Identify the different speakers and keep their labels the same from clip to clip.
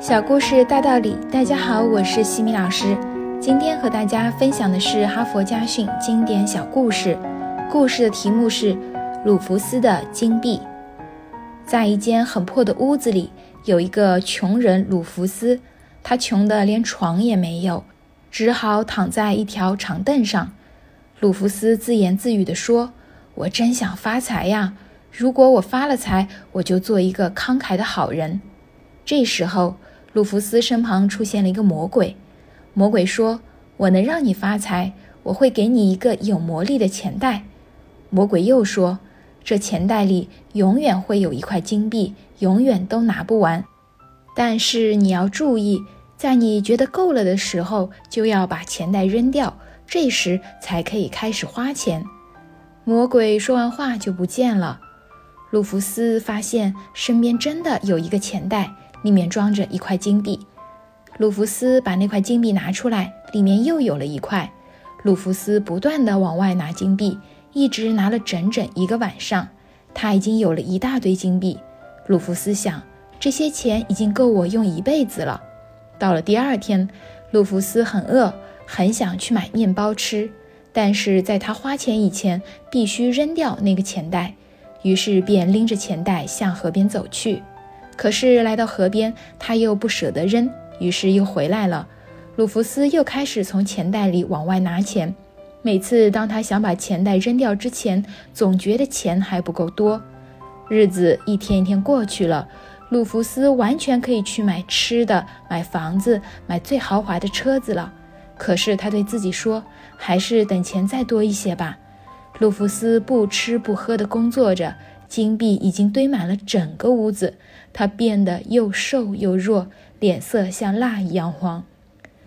Speaker 1: 小故事大道理，大家好，我是西米老师。今天和大家分享的是哈佛家训经典小故事。故事的题目是鲁弗斯的金币。在一间很破的屋子里，有一个穷人鲁弗斯，他穷得连床也没有，只好躺在一条长凳上。鲁弗斯自言自语地说：“我真想发财呀！如果我发了财，我就做一个慷慨的好人。”这时候，鲁弗斯身旁出现了一个魔鬼。魔鬼说：“我能让你发财，我会给你一个有魔力的钱袋。”魔鬼又说：“这钱袋里永远会有一块金币，永远都拿不完。但是你要注意，在你觉得够了的时候，就要把钱袋扔掉，这时才可以开始花钱。”魔鬼说完话就不见了。鲁弗斯发现身边真的有一个钱袋。里面装着一块金币，鲁弗斯把那块金币拿出来，里面又有了一块。鲁弗斯不断地往外拿金币，一直拿了整整一个晚上。他已经有了一大堆金币。鲁弗斯想，这些钱已经够我用一辈子了。到了第二天，鲁弗斯很饿，很想去买面包吃，但是在他花钱以前，必须扔掉那个钱袋。于是便拎着钱袋向河边走去。可是来到河边，他又不舍得扔，于是又回来了。鲁弗斯又开始从钱袋里往外拿钱。每次当他想把钱袋扔掉之前，总觉得钱还不够多。日子一天一天过去了，鲁弗斯完全可以去买吃的、买房子、买最豪华的车子了。可是他对自己说：“还是等钱再多一些吧。”鲁弗斯不吃不喝地工作着。金币已经堆满了整个屋子，他变得又瘦又弱，脸色像蜡一样黄。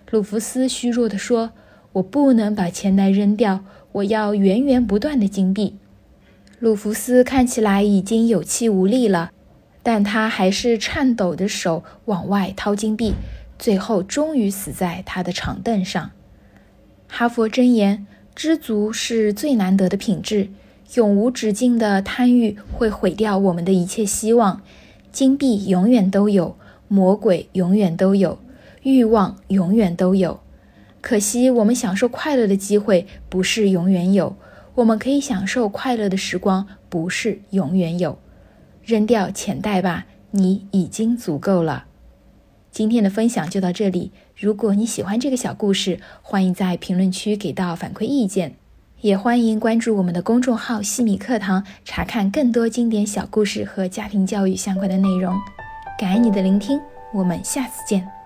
Speaker 1: 鲁弗斯虚弱地说：“我不能把钱袋扔掉，我要源源不断的金币。”鲁弗斯看起来已经有气无力了，但他还是颤抖的手往外掏金币，最后终于死在他的长凳上。哈佛箴言：知足是最难得的品质。永无止境的贪欲会毁掉我们的一切希望。金币永远都有，魔鬼永远都有，欲望永远都有。可惜我们享受快乐的机会不是永远有，我们可以享受快乐的时光不是永远有。扔掉钱袋吧，你已经足够了。今天的分享就到这里。如果你喜欢这个小故事，欢迎在评论区给到反馈意见。也欢迎关注我们的公众号“西米课堂”，查看更多经典小故事和家庭教育相关的内容。感恩你的聆听，我们下次见。